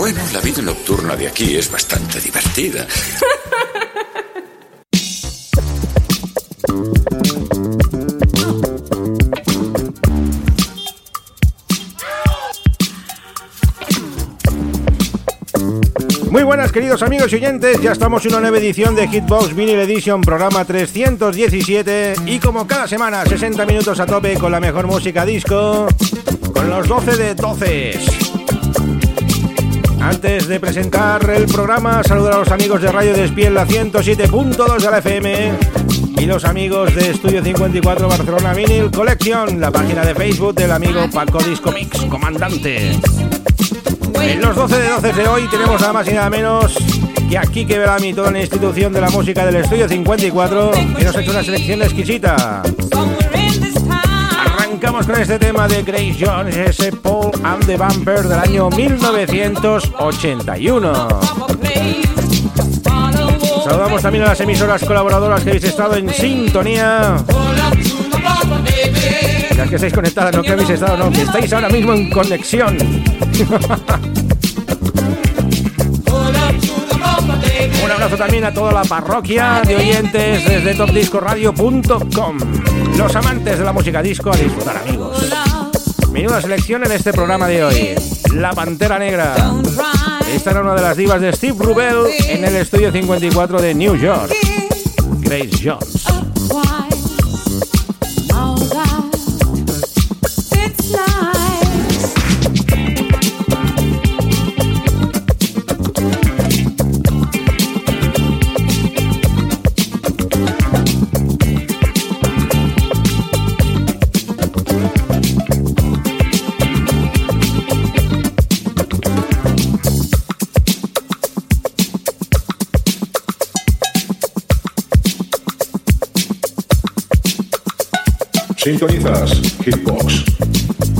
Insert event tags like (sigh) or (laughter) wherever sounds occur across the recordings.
Bueno, la vida nocturna de aquí es bastante divertida. Muy buenas queridos amigos y oyentes, ya estamos en una nueva edición de Hitbox Vinyl Edition, programa 317 y como cada semana 60 minutos a tope con la mejor música disco, con los 12 de 12. Antes de presentar el programa, saludar a los amigos de Radio Despiel, la 107.2 de la FM y los amigos de Estudio 54 Barcelona Vinyl Collection, la página de Facebook del amigo Paco Disco Mix, comandante. En los 12 de 12 de hoy tenemos nada más y nada menos que aquí que Belami, toda la institución de la música del Estudio 54, que nos ha hecho una selección exquisita. Arrancamos con este tema de Grace Jones, ese Paul and the Bumper del año 1981. Saludamos también a las emisoras colaboradoras que habéis estado en sintonía. Las que estáis conectadas, no que habéis estado, no, que estáis ahora mismo en conexión. (laughs) abrazo también a toda la parroquia de oyentes desde topdiscoradio.com. Los amantes de la música disco a disfrutar, amigos. Menuda selección en este programa de hoy. La Pantera Negra. Esta era una de las divas de Steve Rubel en el estudio 54 de New York. Grace Jones. Sintonizas Hitbox.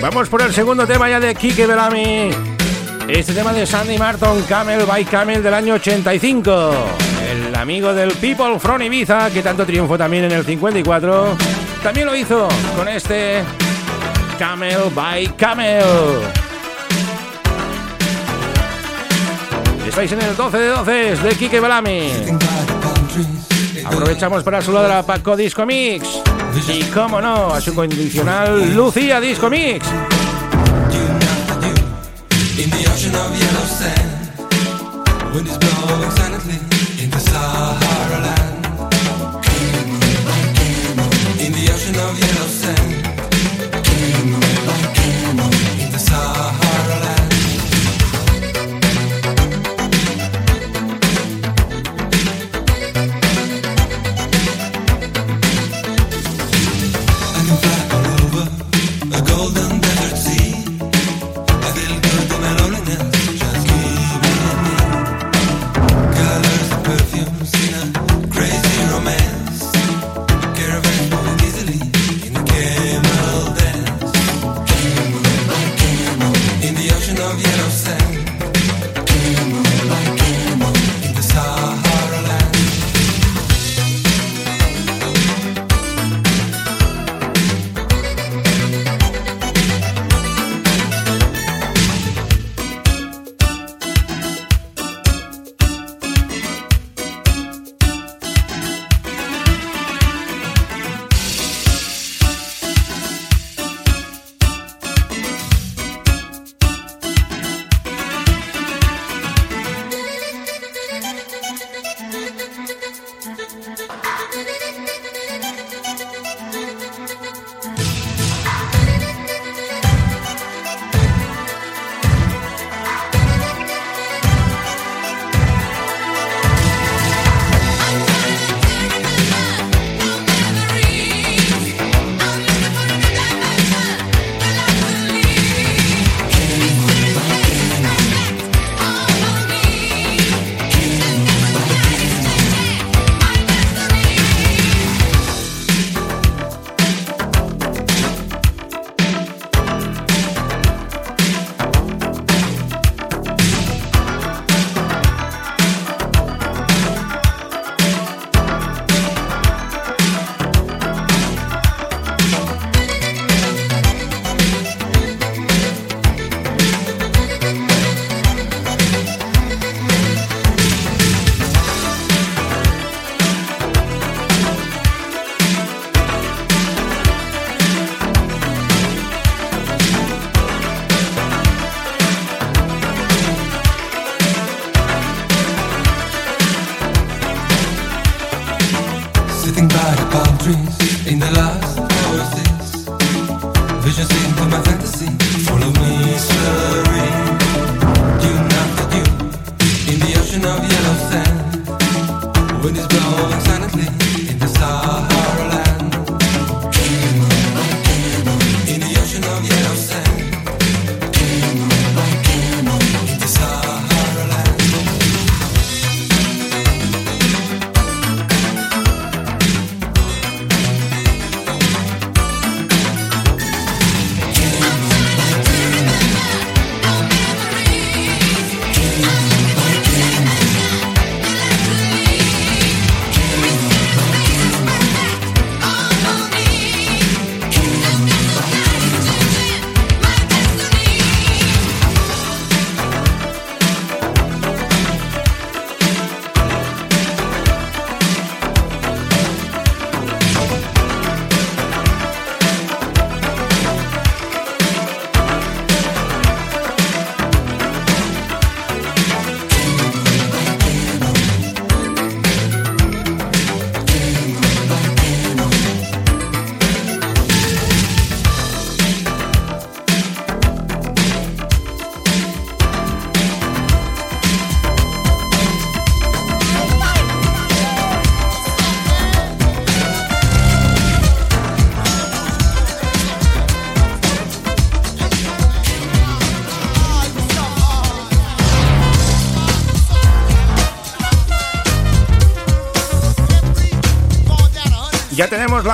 Vamos por el segundo tema ya de Kike Bellamy. Este tema de Sandy Martin, Camel by Camel del año 85. El amigo del People from Ibiza, que tanto triunfó también en el 54, también lo hizo con este Camel by Camel. Estáis en el 12 de 12 de Kike Bellamy. Aprovechamos para saludar a Paco Disco Mix. Y cómo no, a su condicional Lucía Disco Mix.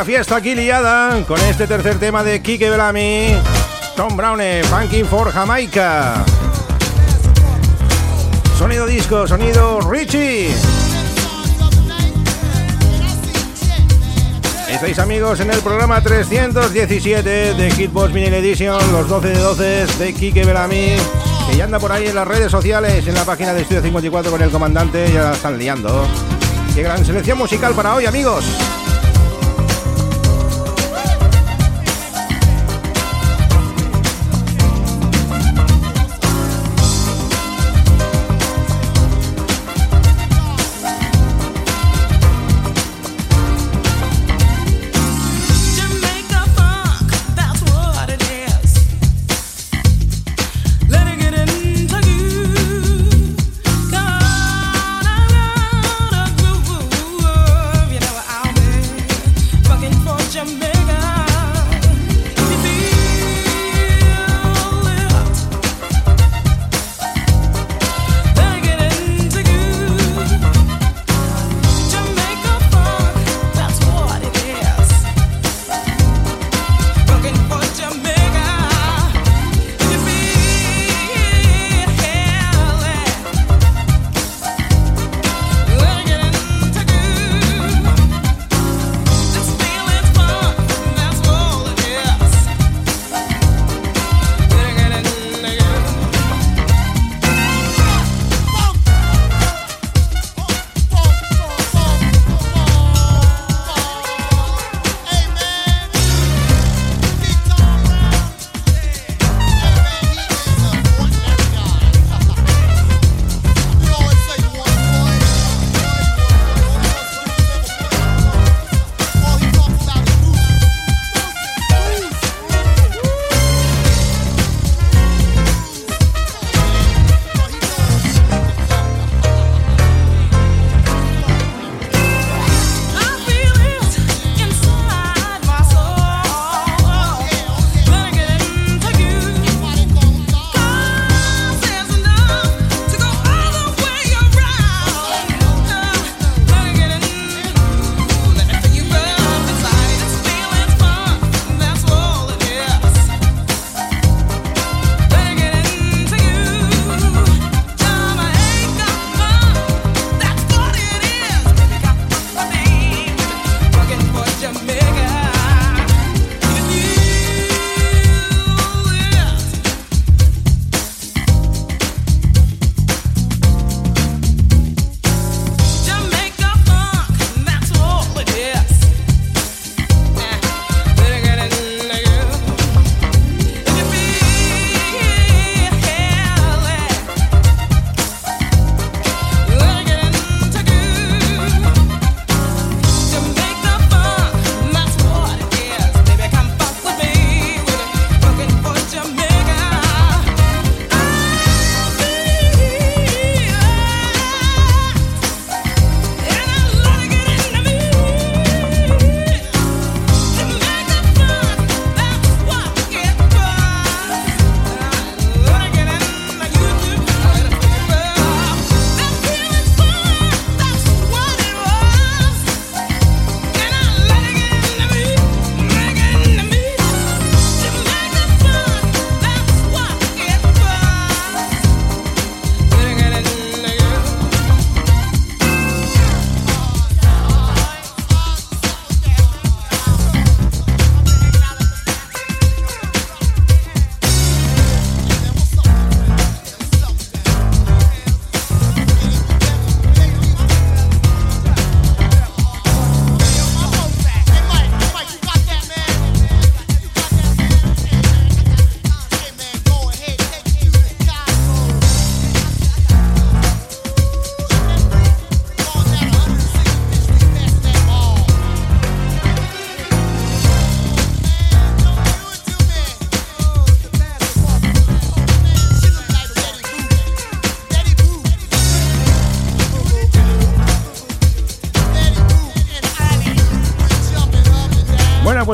Fiesta aquí liada con este tercer tema de Kike Bellamy. Tom Browne, Funky for Jamaica. Sonido disco, sonido Richie. Estáis amigos en el programa 317 de Hitbox Vinyl Edition, los 12 de 12 de Kike Belami, que ya anda por ahí en las redes sociales, en la página de Estudio 54 con el comandante, ya están liando. Qué gran selección musical para hoy, amigos.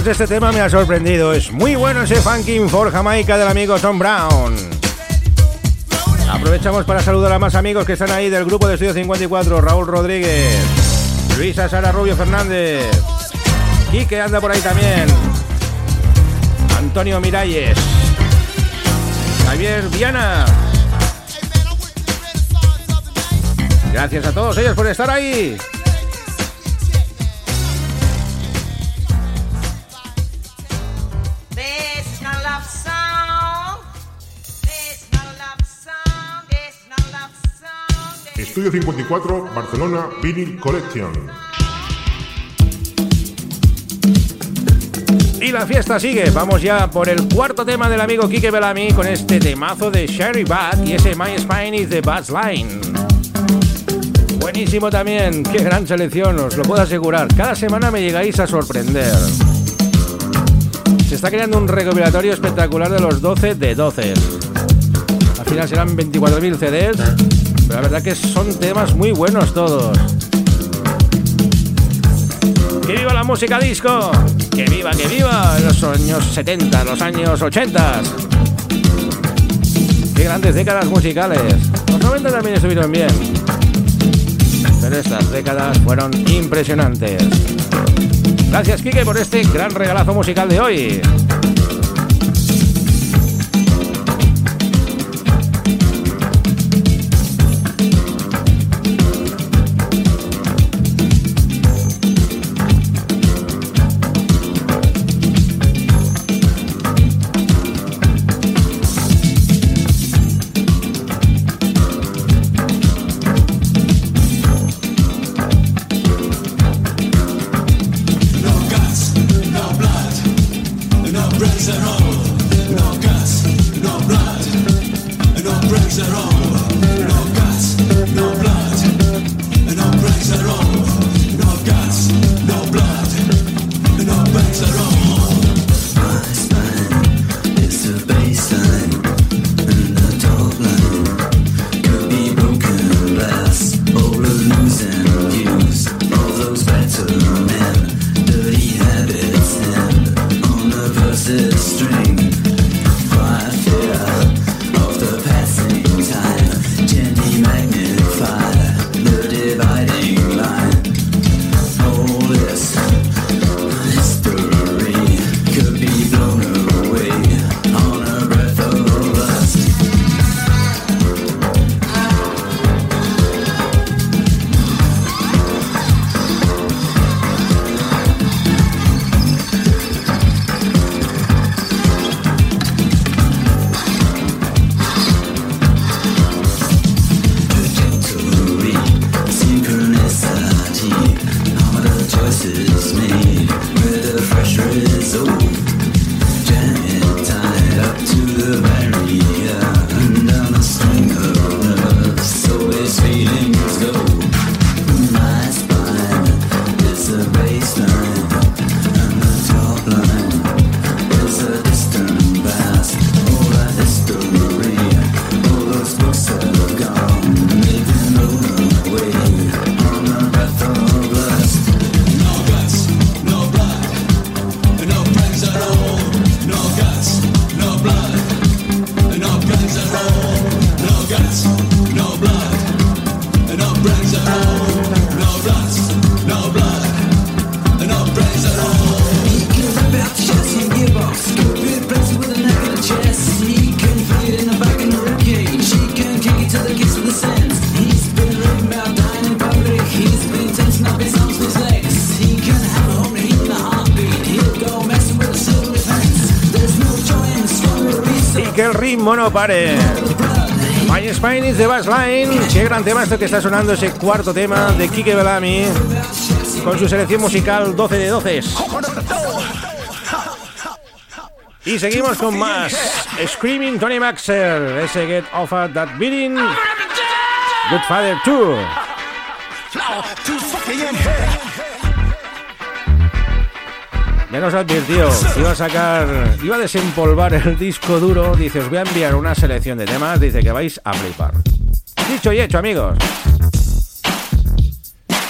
Pues este tema me ha sorprendido. Es muy bueno ese Funkin' for Jamaica del amigo Tom Brown. Aprovechamos para saludar a más amigos que están ahí del grupo de Estudio 54. Raúl Rodríguez, Luisa Sara Rubio Fernández, Quique anda por ahí también, Antonio Miralles, Javier Viana. Gracias a todos ellos por estar ahí. Estudio 54, Barcelona Vinyl Collection. Y la fiesta sigue. Vamos ya por el cuarto tema del amigo Kike Bellamy con este temazo de Sherry Bat y ese My Spine is the Buzz Line. Buenísimo también. Qué gran selección, os lo puedo asegurar. Cada semana me llegáis a sorprender. Se está creando un recopilatorio espectacular de los 12 de 12. Al final serán 24.000 CDs, pero la verdad que son temas muy buenos todos. ¡Que viva la música disco! ¡Que viva, que viva! Los años 70, los años 80. ¡Qué grandes décadas musicales! Los 90 también estuvieron bien. Pero estas décadas fueron impresionantes. Gracias, Kike, por este gran regalazo musical de hoy. Pare. My Spine is the Bass Line. Qué gran tema esto que está sonando, ese cuarto tema de Kike Bellamy con su selección musical 12 de 12. Y seguimos con más. Screaming Tony Maxer, ese Get Off at That Beating. Good Father 2. Nos advirtió, iba a sacar, iba a desempolvar el disco duro, dice, os voy a enviar una selección de temas, dice que vais a flipar. Dicho y hecho, amigos.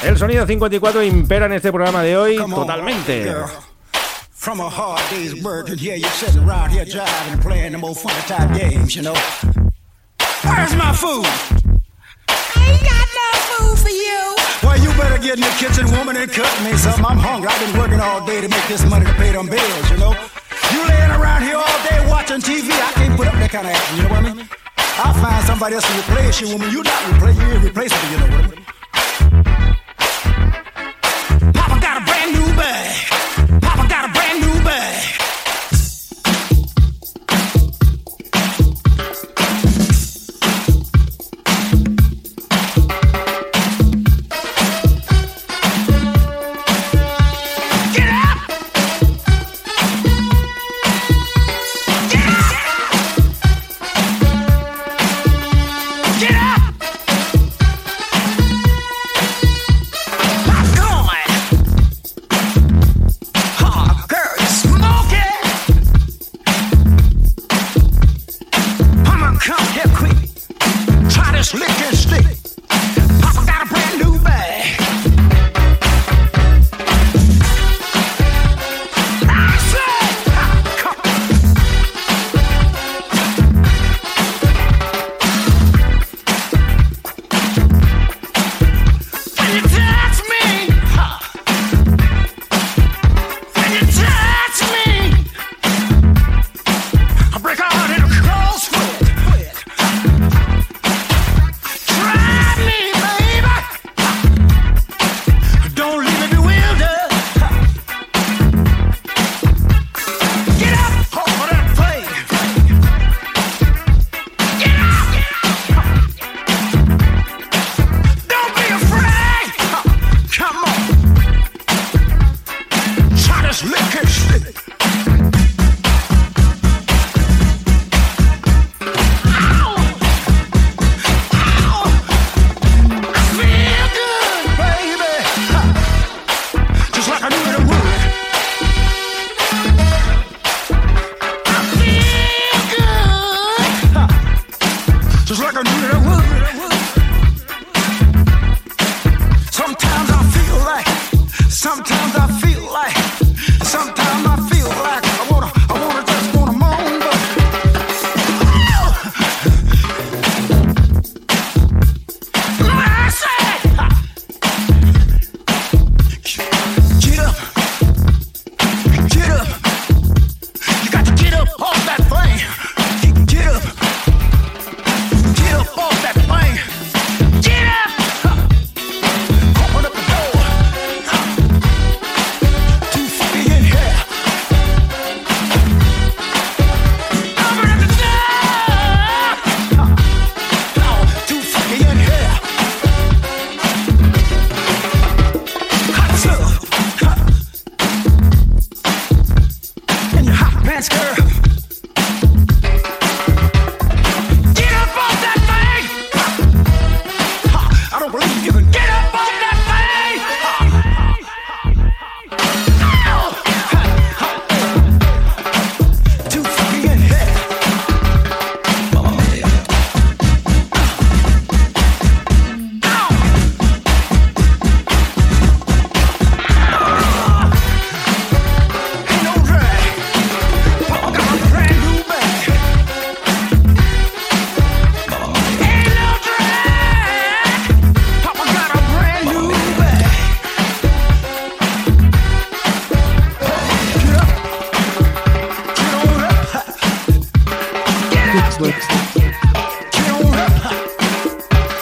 El sonido 54 impera en este programa de hoy totalmente. From a hard day's work, and here you're sitting around here driving and playing them old funny type games, you know. Where's my food? get in the kitchen, woman, and cook me some, I'm hungry. I've been working all day to make this money to pay them bills, you know. You laying around here all day watching TV, I can't put up that kind of action, you know what I mean? I'll find somebody else to replace you, woman. You not replace, you irreplaceable, you know what I mean?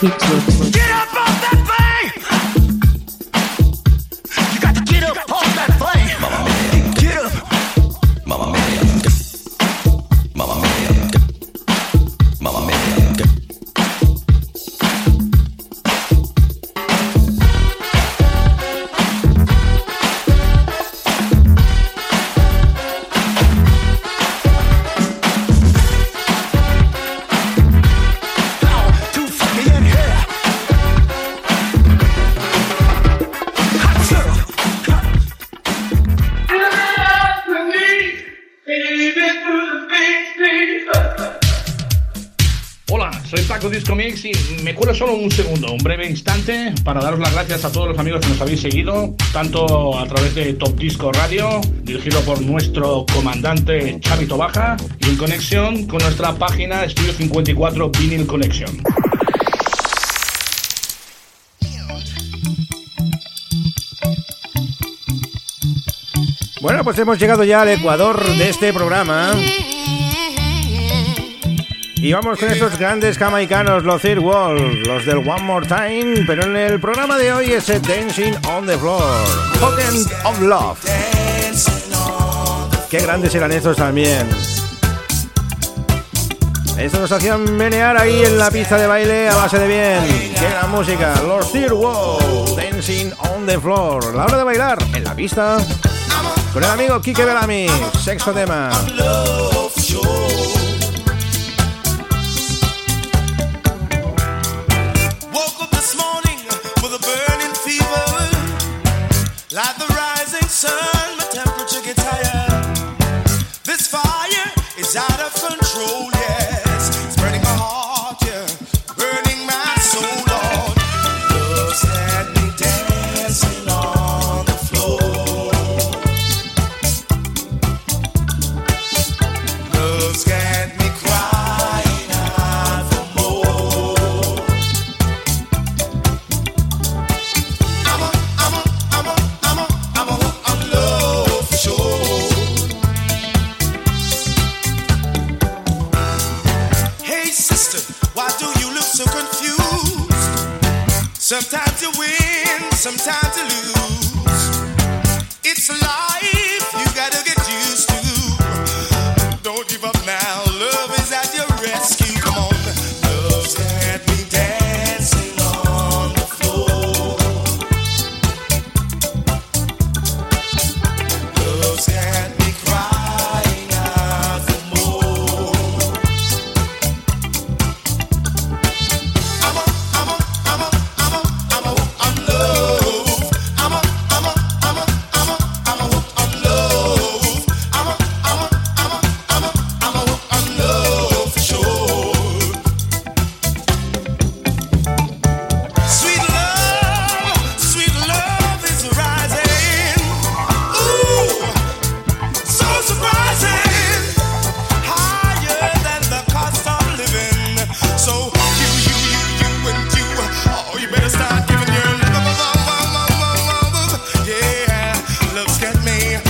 Heat Clips. solo un segundo, un breve instante, para daros las gracias a todos los amigos que nos habéis seguido, tanto a través de Top Disco Radio, dirigido por nuestro comandante Chavito Baja, y en conexión con nuestra página Estudio 54 Vinyl Collection. Bueno, pues hemos llegado ya al Ecuador de este programa. Y vamos con estos grandes jamaicanos, los Third Wall, los del One More Time, pero en el programa de hoy es Dancing on the Floor, Potent of Love. Qué grandes eran estos también. Estos nos hacían menear ahí en la pista de baile a base de bien. Qué gran música, los Third Wall, Dancing on the Floor. La hora de bailar en la pista con el amigo Kike Bellamy, sexto tema. looks at me.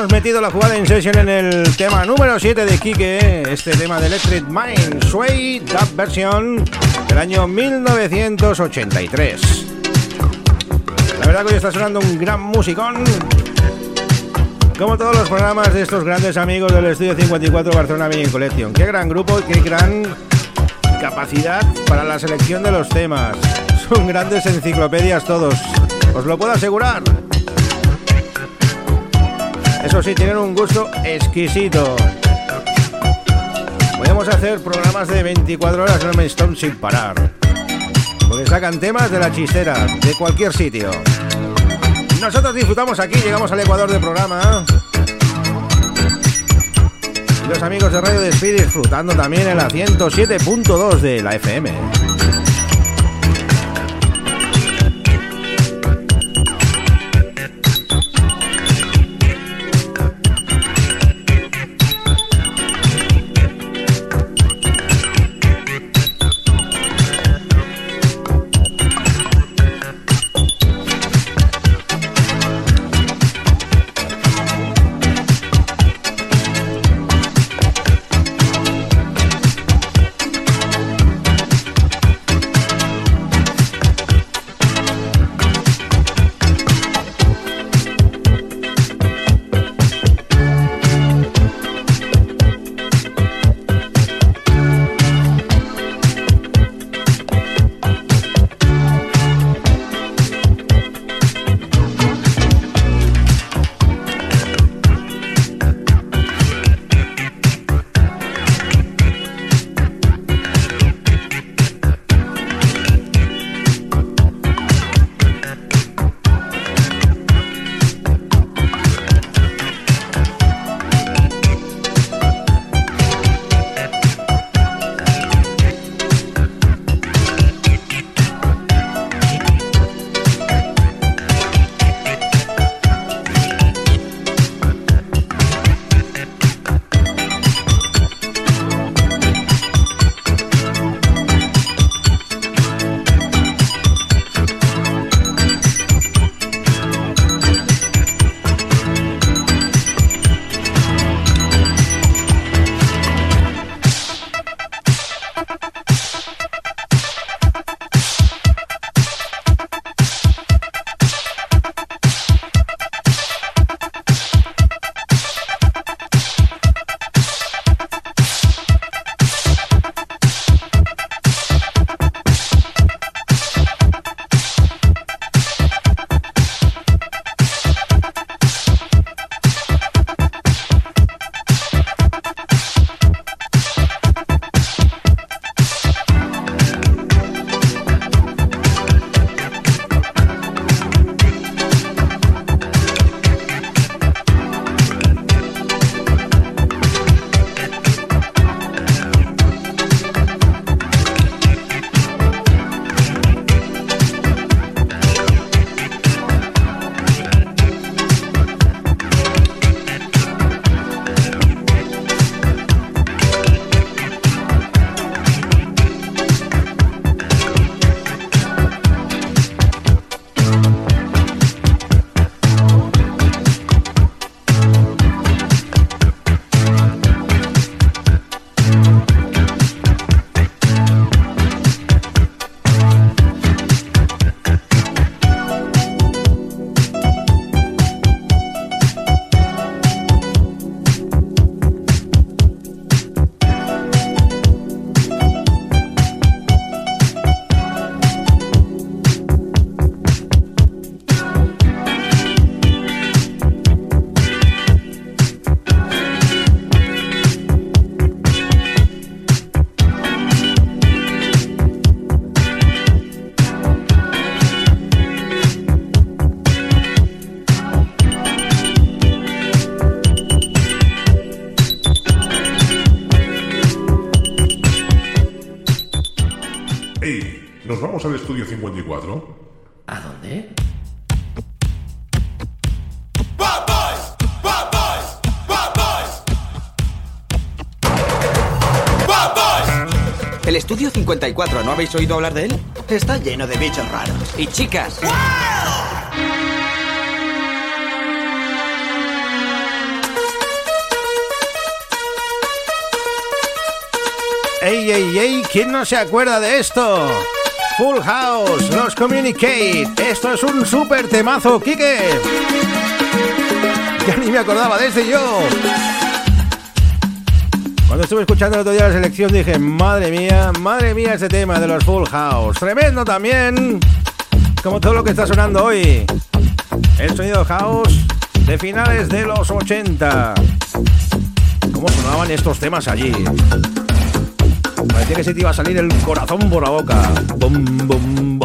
hemos metido la jugada de Inception en el tema número 7 de Kike, este tema de Electric Mind, Sway, Dub versión del año 1983. La verdad que hoy está sonando un gran musicón. Como todos los programas de estos grandes amigos del Estudio 54 Barcelona Mini Collection. Qué gran grupo y qué gran capacidad para la selección de los temas. Son grandes enciclopedias todos. Os lo puedo asegurar. Eso sí, tienen un gusto exquisito. Podemos hacer programas de 24 horas el Stone sin parar. Porque sacan temas de la chistera, de cualquier sitio. Nosotros disfrutamos aquí, llegamos al Ecuador del programa. Y los amigos de Radio Despide disfrutando también en la 107.2 de la FM. Vamos al estudio 54? ¿A dónde? Bad boys, bad boys, bad boys. Bad boys. El estudio 54, ¿no habéis oído hablar de él? Está lleno de bichos raros. Y chicas. ¡Ey, ey, ey! ¿Quién no se acuerda de esto? Full House, los Communicate. Esto es un super temazo, Kike. Ya ni me acordaba de desde yo. Cuando estuve escuchando el otro día la selección dije, madre mía, madre mía ese tema de los Full House. Tremendo también, como todo lo que está sonando hoy. El sonido house de finales de los 80. ¿Cómo sonaban estos temas allí? Parecía que se te iba a salir el corazón por la boca. Bum, bum,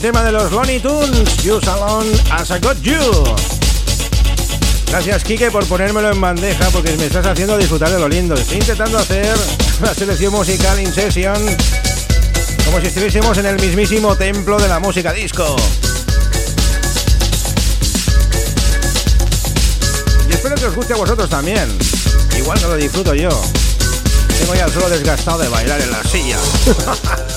tema de los Looney Tunes, You Salon As I Got You. Gracias, Kike, por ponérmelo en bandeja porque me estás haciendo disfrutar de lo lindo. Estoy intentando hacer la selección musical in session como si estuviésemos en el mismísimo templo de la música disco. Y espero que os guste a vosotros también. Igual que lo disfruto yo. Tengo ya el suelo desgastado de bailar en la silla. (laughs)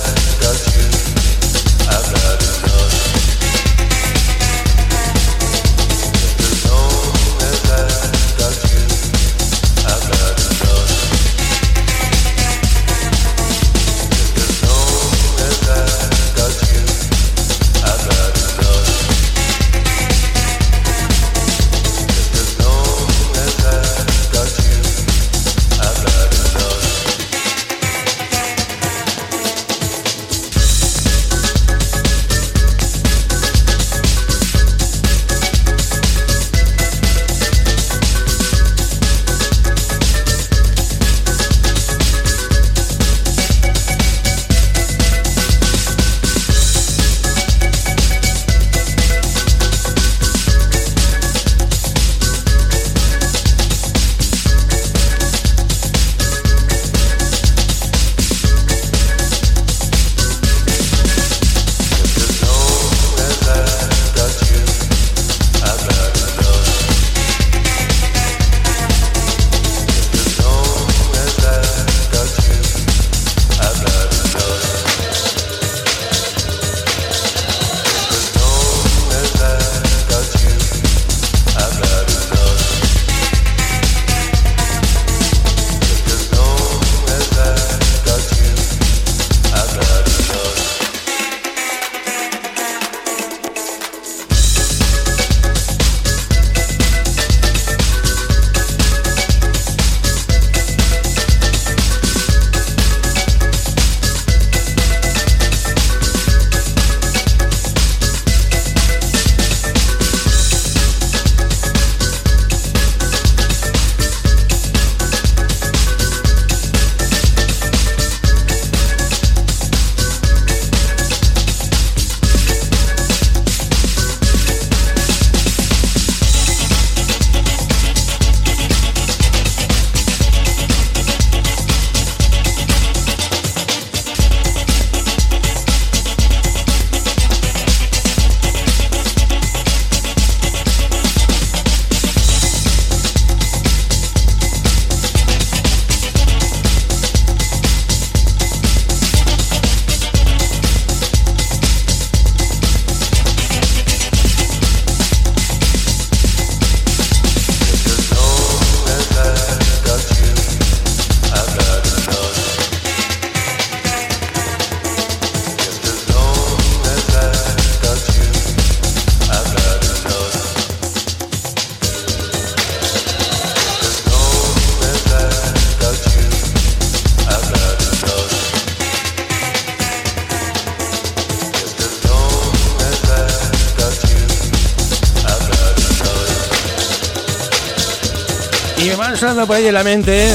sonando por ahí en la mente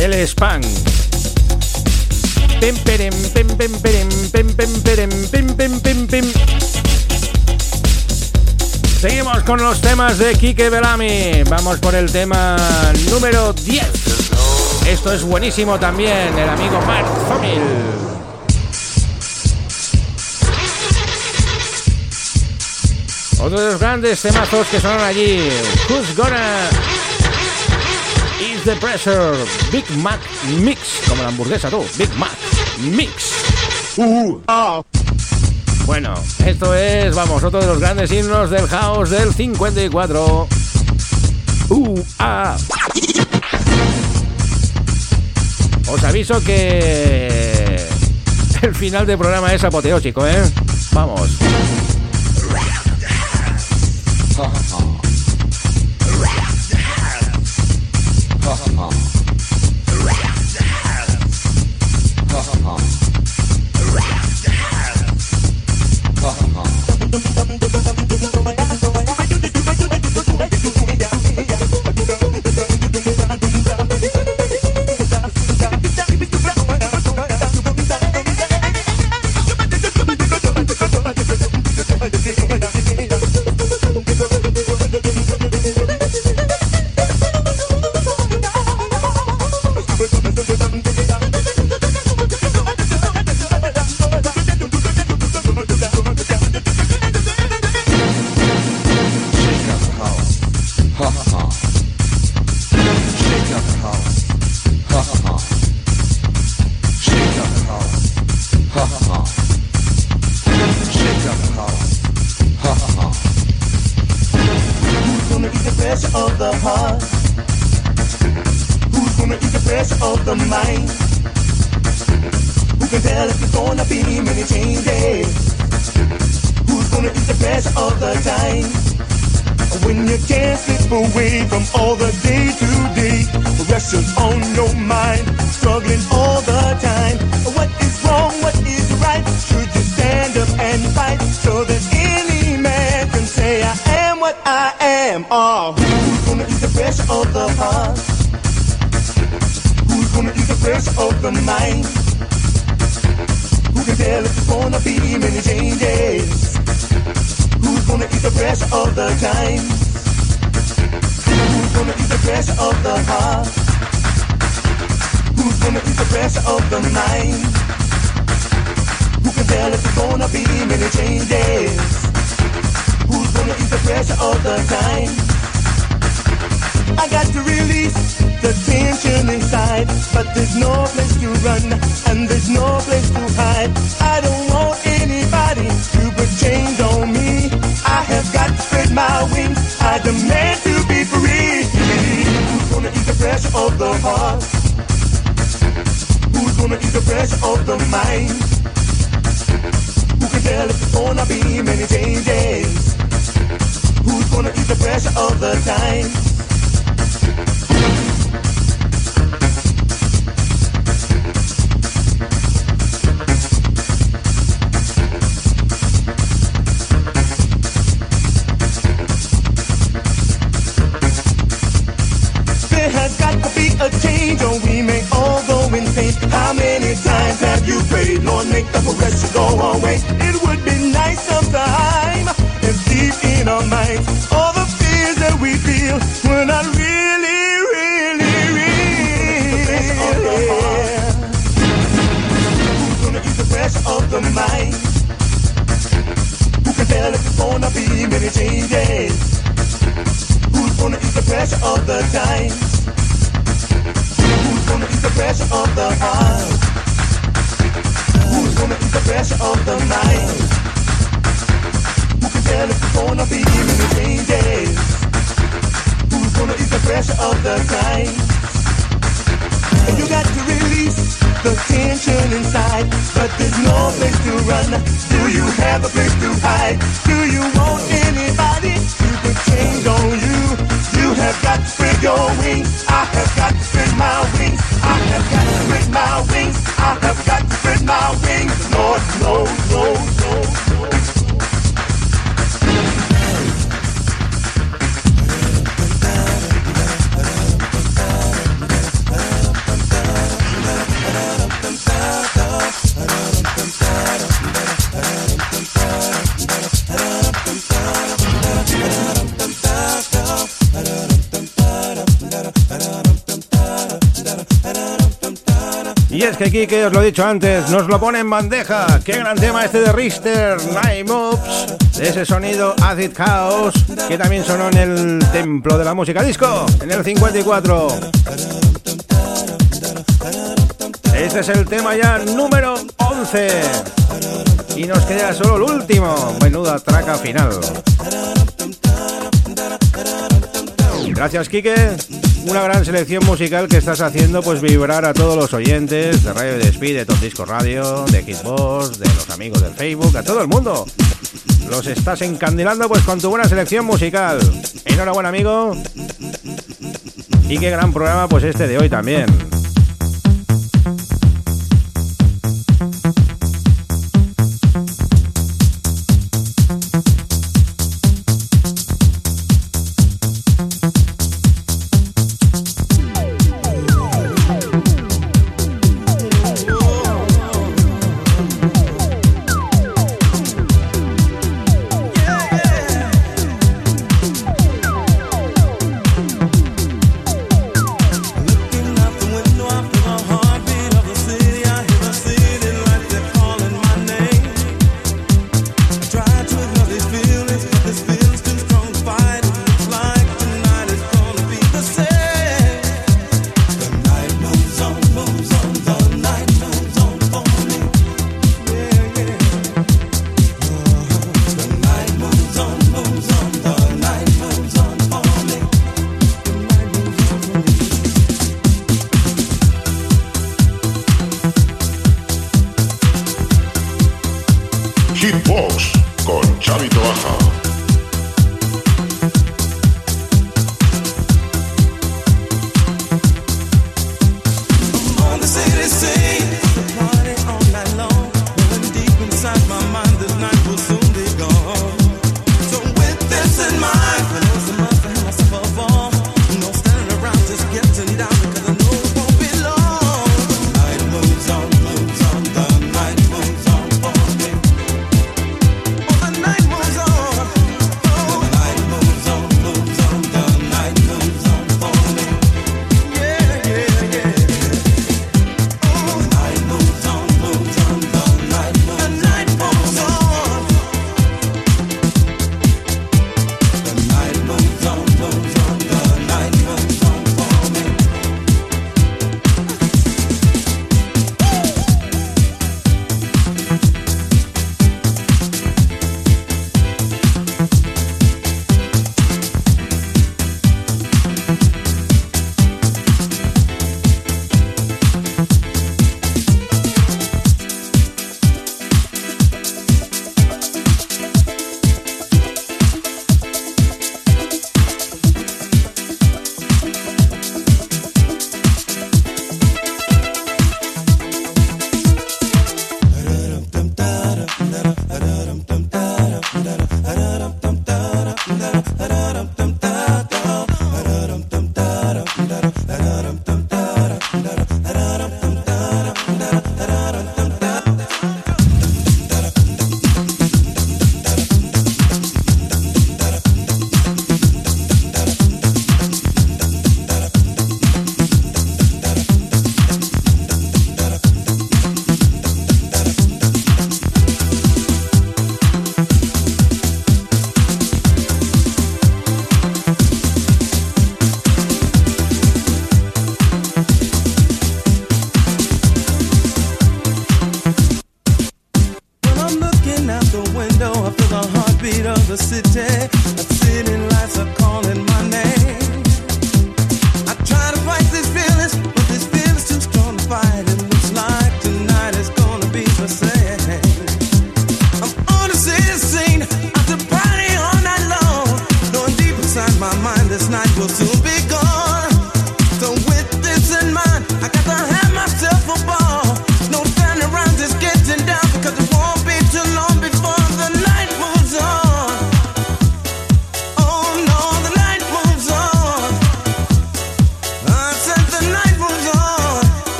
el spam. Pem, perem, pem, pem, perem, pem, pem, perem, pem, pem, pem, pem. Seguimos con los temas de Kike Belami. Vamos por el tema número 10. Esto es buenísimo también, el amigo Mark Zomil. Otro de los grandes temazos que sonan allí. Who's gonna The pressure? Big Mac Mix. Como la hamburguesa tú. Big Mac Mix. Bueno, esto es, vamos, otro de los grandes himnos del house del 54. Uh, ah. Os aviso que el final del programa es apoteósico, ¿eh? Vamos. Am? Oh, who's gonna ease the pressure of the heart? Who's gonna ease the pressure of the mind? Who can tell if there's gonna be many changes? Who's gonna ease the pressure of the time? Who's gonna ease the pressure of the heart? Who's gonna ease the pressure of the mind? Who can tell if there's gonna be many changes? Gonna ease the pressure of the time? I got to release the tension inside, but there's no place to run and there's no place to hide. I don't want anybody to put chains on me. I have got to spread my wings. I demand to be free. Who's gonna ease the pressure of the heart? Who's gonna ease the pressure of the mind? Who can tell if there's gonna be many changes? Who's gonna ease the pressure of the time? There has got to be a change or we may all go insane. How many times have you prayed, Lord, make the pressure go away? It would be nice sometime if deep in our minds all the fears that we feel were not really, really real. Who's gonna ease the pressure of the mind? Who can tell if there's gonna be many changes? Who's gonna ease the pressure of the time? Who's gonna ease the pressure of the heart? Who's gonna ease the pressure of the mind? Tell if there's gonna be many changes? Who's gonna ease the pressure of the time? And you got to release the tension inside, but there's no place to run. Do you have a place to hide? Do you want anybody to put chains on you? You have got to spread your wings. I have got to spread my wings. I have got to spread my wings. I have got to spread my wings. Lord knows, knows, Y es que Kike, os lo he dicho antes, nos lo pone en bandeja. Qué gran tema este de Richter, Night Moves, de ese sonido Acid House, que también sonó en el templo de la música disco, en el 54. Este es el tema ya número 11. Y nos queda solo el último. Menuda traca final. Gracias, Quique. Una gran selección musical que estás haciendo pues vibrar a todos los oyentes de Radio Despí, de Top Disco Radio, de Hitbox, de los amigos del Facebook, a todo el mundo. Los estás encandilando pues con tu buena selección musical. Enhorabuena, amigo. Y qué gran programa pues este de hoy también.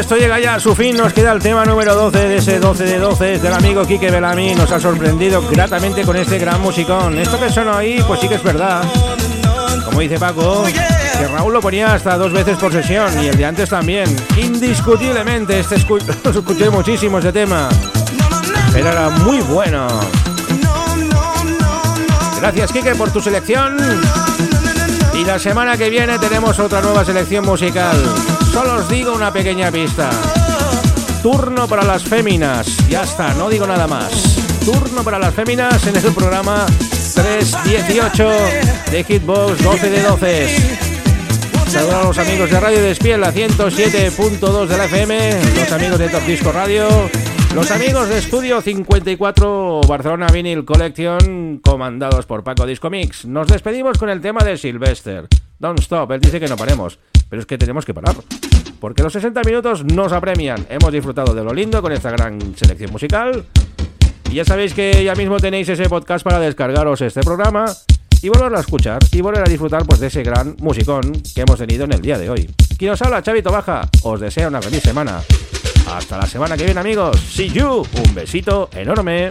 Esto llega ya a su fin, nos queda el tema número 12 de ese 12 de 12 del amigo Quique Belami, nos ha sorprendido gratamente con este gran musicón. Esto que suena ahí, pues sí que es verdad. Como dice Paco, que Raúl lo ponía hasta dos veces por sesión y el de antes también. Indiscutiblemente, este escu (laughs) lo escuché muchísimo este tema. Pero era muy bueno. Gracias Quique por tu selección. Y la semana que viene tenemos otra nueva selección musical. Solo os digo una pequeña pista. Turno para las féminas. Ya está, no digo nada más. Turno para las féminas en el programa 318 de Hitbox 12 de 12. Saludos a los amigos de Radio Despiel, la 107.2 de la FM, los amigos de Top Disco Radio, los amigos de Estudio 54 Barcelona Vinyl Collection, comandados por Paco Disco Mix. Nos despedimos con el tema de Sylvester. Don't stop, él dice que no paremos, pero es que tenemos que parar. Porque los 60 minutos nos apremian. Hemos disfrutado de lo lindo con esta gran selección musical. Y ya sabéis que ya mismo tenéis ese podcast para descargaros este programa y volverlo a escuchar y volver a disfrutar pues, de ese gran musicón que hemos tenido en el día de hoy. Quien os habla, Chavito Baja, os desea una feliz semana. Hasta la semana que viene, amigos. See you. Un besito enorme.